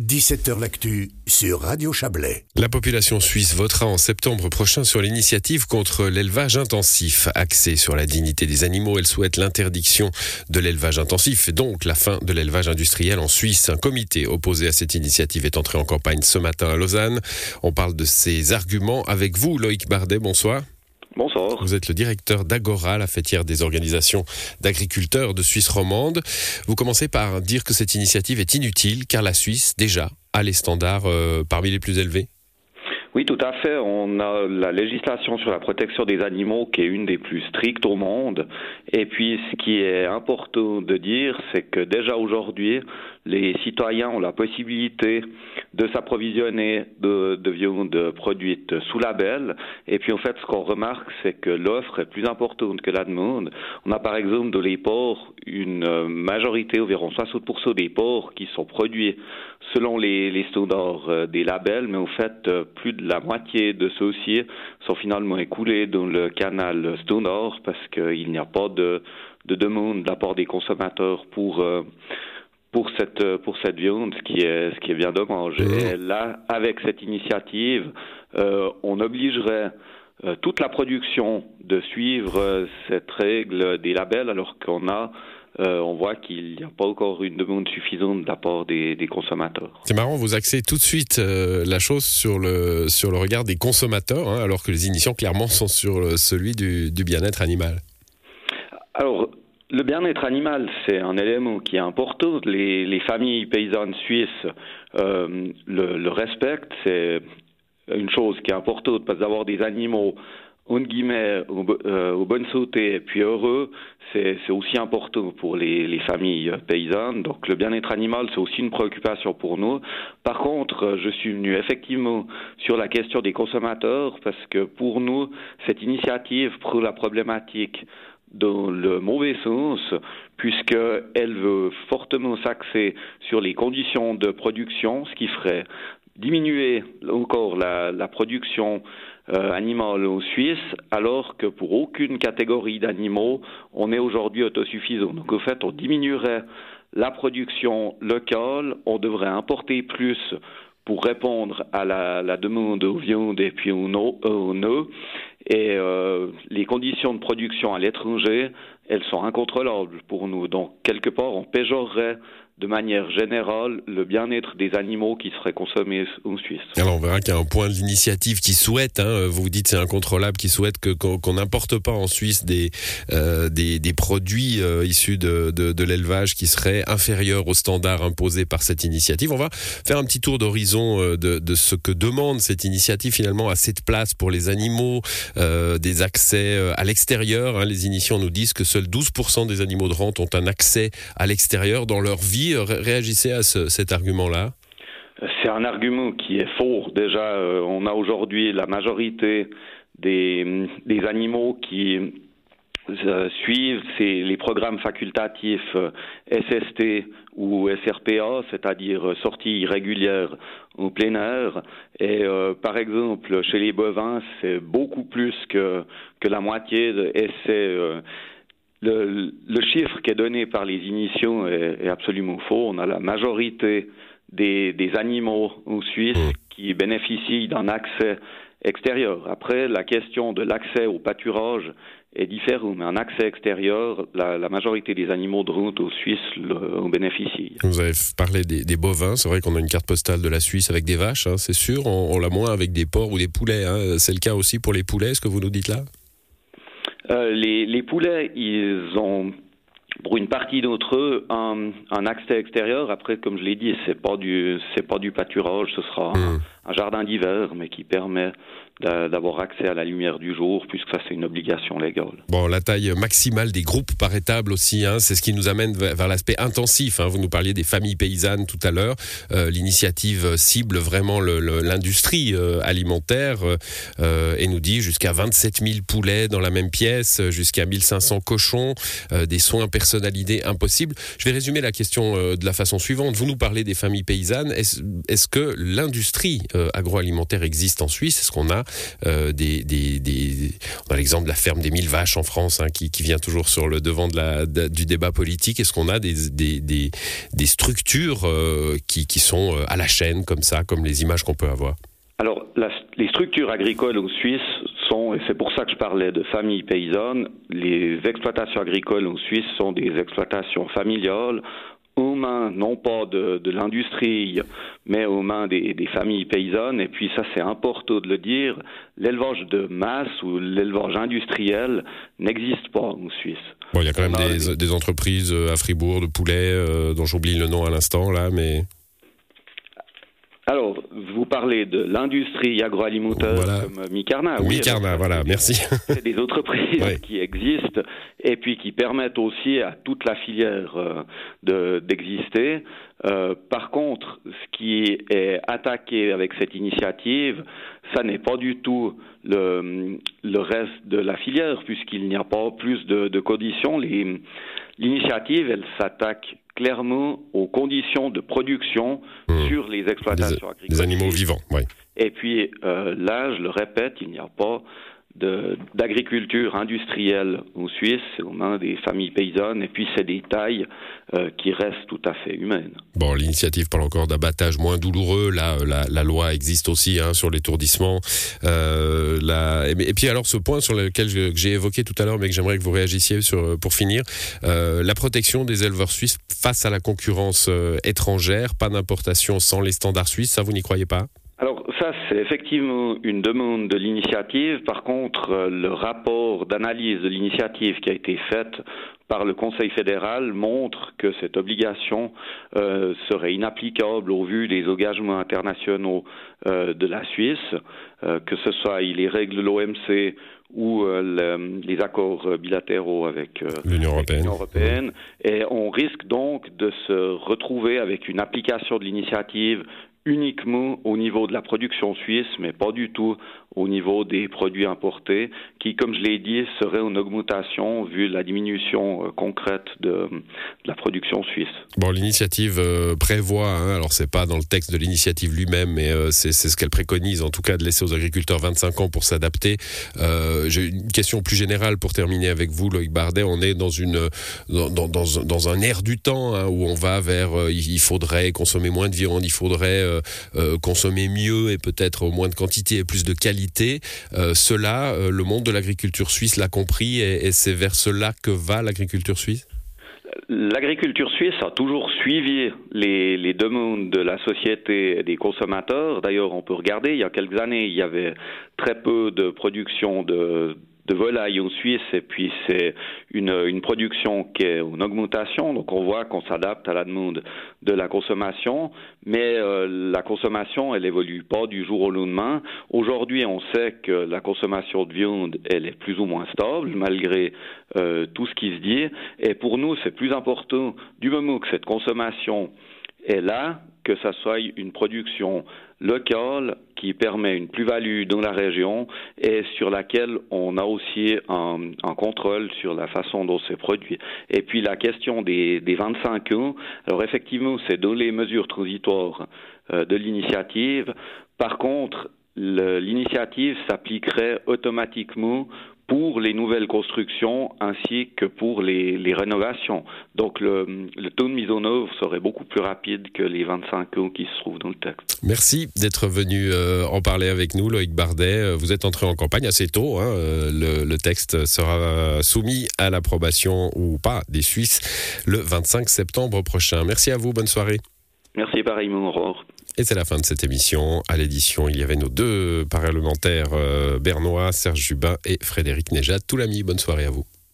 17h L'actu sur Radio Chablais. La population suisse votera en septembre prochain sur l'initiative contre l'élevage intensif. Axée sur la dignité des animaux, elle souhaite l'interdiction de l'élevage intensif et donc la fin de l'élevage industriel en Suisse. Un comité opposé à cette initiative est entré en campagne ce matin à Lausanne. On parle de ses arguments avec vous, Loïc Bardet. Bonsoir. Bonsoir. Vous êtes le directeur d'Agora, la fêtière des organisations d'agriculteurs de Suisse romande. Vous commencez par dire que cette initiative est inutile car la Suisse, déjà, a les standards euh, parmi les plus élevés. Oui, tout à fait. On a la législation sur la protection des animaux qui est une des plus strictes au monde. Et puis, ce qui est important de dire, c'est que déjà aujourd'hui, les citoyens ont la possibilité de s'approvisionner de, de viande produite sous label. Et puis, en fait, ce qu'on remarque, c'est que l'offre est plus importante que la demande. On a par exemple dans les ports une majorité, environ 60% des ports qui sont produits selon les, les standards euh, des labels, mais en fait, euh, plus de la moitié de ceux-ci sont finalement écoulés dans le canal standard parce qu'il n'y a pas de, de demande de la part des consommateurs pour euh, pour cette pour cette viande, ce qui est ce qui est bien dommage. Et là, avec cette initiative, euh, on obligerait euh, toute la production de suivre cette règle des labels, alors qu'on a euh, on voit qu'il n'y a pas encore une demande suffisante de la part des, des consommateurs. C'est marrant, vous axez tout de suite euh, la chose sur le, sur le regard des consommateurs, hein, alors que les initiants clairement sont sur le, celui du, du bien-être animal. Alors, le bien-être animal, c'est un élément qui est important. Les, les familles paysannes suisses euh, le, le respectent. C'est une chose qui est importante parce d'avoir des animaux en guillemets, au, euh, au bonne santé et puis heureux, c'est aussi important pour les, les, familles paysannes. Donc le bien-être animal, c'est aussi une préoccupation pour nous. Par contre, je suis venu effectivement sur la question des consommateurs parce que pour nous, cette initiative prend la problématique dans le mauvais sens, puisqu'elle veut fortement s'axer sur les conditions de production, ce qui ferait diminuer encore la, production euh, animale en Suisse, alors que pour aucune catégorie d'animaux, on est aujourd'hui autosuffisant. Donc, en fait, on diminuerait la production locale, on devrait importer plus pour répondre à la, demande aux viandes et puis aux nœuds. Et euh, les conditions de production à l'étranger, elles sont incontrôlables pour nous. Donc, quelque part, on péjorerait de manière générale le bien-être des animaux qui seraient consommés en Suisse. Alors on verra qu'il y a un point de l'initiative qui souhaite, hein, vous dites c'est incontrôlable, qui souhaite qu'on n'importe pas en Suisse des euh, des, des, produits euh, issus de, de, de l'élevage qui seraient inférieurs aux standards imposés par cette initiative. On va faire un petit tour d'horizon euh, de, de, ce que demande cette initiative finalement à cette place pour les animaux, euh, des accès euh, à l'extérieur. Hein. Les initiants nous disent que seuls 12% des animaux de rente ont un accès à l'extérieur dans leur vie réagissez à ce, cet argument-là? C'est un argument qui est faux. Déjà, euh, on a aujourd'hui la majorité des, animaux qui euh, suivent les programmes facultatifs euh, SST ou SRPA, c'est-à-dire sortie irrégulière au plein air. Et euh, par exemple, chez les bovins, c'est beaucoup plus que, la moitié, et c'est euh, le, le, chiffre qui est donné par les initiaux est, est absolument faux. On a la majorité des, des animaux en Suisse mmh. qui bénéficient d'un accès extérieur. Après, la question de l'accès au pâturage est différente, mais un accès extérieur, la, la majorité des animaux de route aux Suisses en bénéficient. Vous avez parlé des, des bovins, c'est vrai qu'on a une carte postale de la Suisse avec des vaches, hein, c'est sûr, on, on l'a moins avec des porcs ou des poulets. Hein. C'est le cas aussi pour les poulets, ce que vous nous dites là? Euh, les, les, poulets, ils ont pour une partie d'entre eux un, un, accès extérieur. Après, comme je l'ai dit, c'est pas du c'est pas du pâturage, ce sera mmh. Un, jardin d'hiver, mais qui permet d'avoir accès à la lumière du jour, puisque ça c'est une obligation légale. Bon, la taille maximale des groupes par étable aussi, hein, c'est ce qui nous amène vers l'aspect intensif. Hein. Vous nous parliez des familles paysannes tout à l'heure. Euh, L'initiative cible vraiment l'industrie euh, alimentaire euh, et nous dit jusqu'à 27 000 poulets dans la même pièce, jusqu'à 1500 cochons, euh, des soins personnels personnalité impossible. Je vais résumer la question de la façon suivante. Vous nous parlez des familles paysannes. Est-ce que l'industrie agroalimentaire existe en Suisse Est-ce qu'on a des, des, on a l'exemple de la ferme des mille vaches en France hein, qui, vient toujours sur le devant du débat politique. Est-ce qu'on a des, structures qui, qui sont à la chaîne comme ça, comme les images qu'on peut avoir? Alors, les structures agricoles en Suisse sont, et c'est pour ça que je parlais de familles paysannes, les exploitations agricoles en Suisse sont des exploitations familiales aux mains non pas de, l'industrie, mais aux mains des, familles paysannes. Et puis ça, c'est important de le dire, l'élevage de masse ou l'élevage industriel n'existe pas en Suisse. Bon, il y a quand même des, entreprises euh, à Fribourg de poulets, euh, dont j'oublie le nom à l'instant là, mais... Alors, vous parlez de l'industrie agroalimentaire comme Micarna. Oui, Micarna, voilà, merci. C'est des entreprises qui existent et puis qui permettent aussi à toute la filière euh, d'exister. Euh, par contre, ce qui est attaqué avec cette initiative, ça n'est pas du tout le, le, reste de la filière, puisqu'il n'y a pas plus de, de conditions. L'initiative, elle s'attaque clairement aux conditions de production hmm. sur les exploitations agricoles. Les animaux vivants, oui. Et puis euh, là, je le répète, il n'y a pas d'agriculture industrielle en Suisse, aux mains des familles paysannes, et puis c'est des tailles euh, qui restent tout à fait humaines. Bon, l'initiative parle encore d'abattage moins douloureux. Là, euh, la, la, loi existe aussi hein, sur l'étourdissement. Euh, la... et, puis alors, ce point sur lequel j'ai évoqué tout à l'heure, mais que j'aimerais que vous réagissiez sur, pour finir, euh, la protection des éleveurs suisses face à la concurrence euh, étrangère, pas d'importation sans les standards suisses, ça vous n'y croyez pas? Alors ça, c'est effectivement une demande de l'initiative. Par contre, euh, le rapport d'analyse de l'initiative qui a été faite par le Conseil fédéral montre que cette obligation euh, serait inapplicable au vu des engagements internationaux euh, de la Suisse, que ce soit les règles de l'OMC ou les accords bilatéraux avec l'Union européenne. européenne. Et on risque donc de se retrouver avec une application de l'initiative uniquement au niveau de la production suisse, mais pas du tout au niveau des produits importés, qui, comme je l'ai dit, serait en augmentation vu la diminution euh, concrète de, la production suisse. Bon, l'initiative euh, prévoit, hein, alors c'est pas dans le texte de l'initiative lui-même, mais euh, c'est ce qu'elle préconise, en tout cas, de laisser aux agriculteurs 25 ans pour s'adapter. J'ai une question plus générale pour terminer avec vous, Loïc Bardet. On est dans une dans, dans, dans un air du temps hein, où on va vers il faudrait consommer moins de viande, il faudrait consommer mieux et peut-être moins de quantité et plus de qualité euh, cela, euh, le monde de l'agriculture suisse l'a compris et, c'est vers cela que va l'agriculture suisse? L'agriculture suisse a toujours suivi les, les, demandes de la société et des consommateurs. D'ailleurs, on peut regarder, il y a quelques années, il y avait très peu de production de, de volaille en Suisse et puis c'est une, une production qui est en augmentation donc on voit qu'on s'adapte à la demande de la consommation mais euh, la consommation elle évolue pas du jour au lendemain. Aujourd'hui on sait que la consommation de viande elle est plus ou moins stable malgré euh, tout ce qui se dit et pour nous c'est plus important du moment que cette consommation est là que ça soit une production locale qui permet une plus-value dans la région et sur laquelle on a aussi un, contrôle sur la façon dont c'est produit. Et puis la question des, des 25 ans, alors effectivement, c'est dans les mesures transitoires euh, de l'initiative. Par contre, l'initiative s'appliquerait automatiquement pour les nouvelles constructions ainsi que pour les, les rénovations. Donc le, le, taux de mise en œuvre serait beaucoup plus rapide que les 25 ans qui se trouvent dans le texte. Merci d'être venu euh, en parler avec nous, Loïc Bardet. Euh, vous êtes entré en campagne assez tôt. Hein. Euh, le, le, texte sera soumis à l'approbation ou pas des Suisses le 25 septembre prochain. Merci à vous, bonne soirée. Merci pareillement, Aurore. Et c'est la fin de cette émission. À l'édition, il y avait nos deux parlementaires euh, bernois, Serge Jubin et Frédéric Néjat. Tout l'ami, bonne soirée à vous.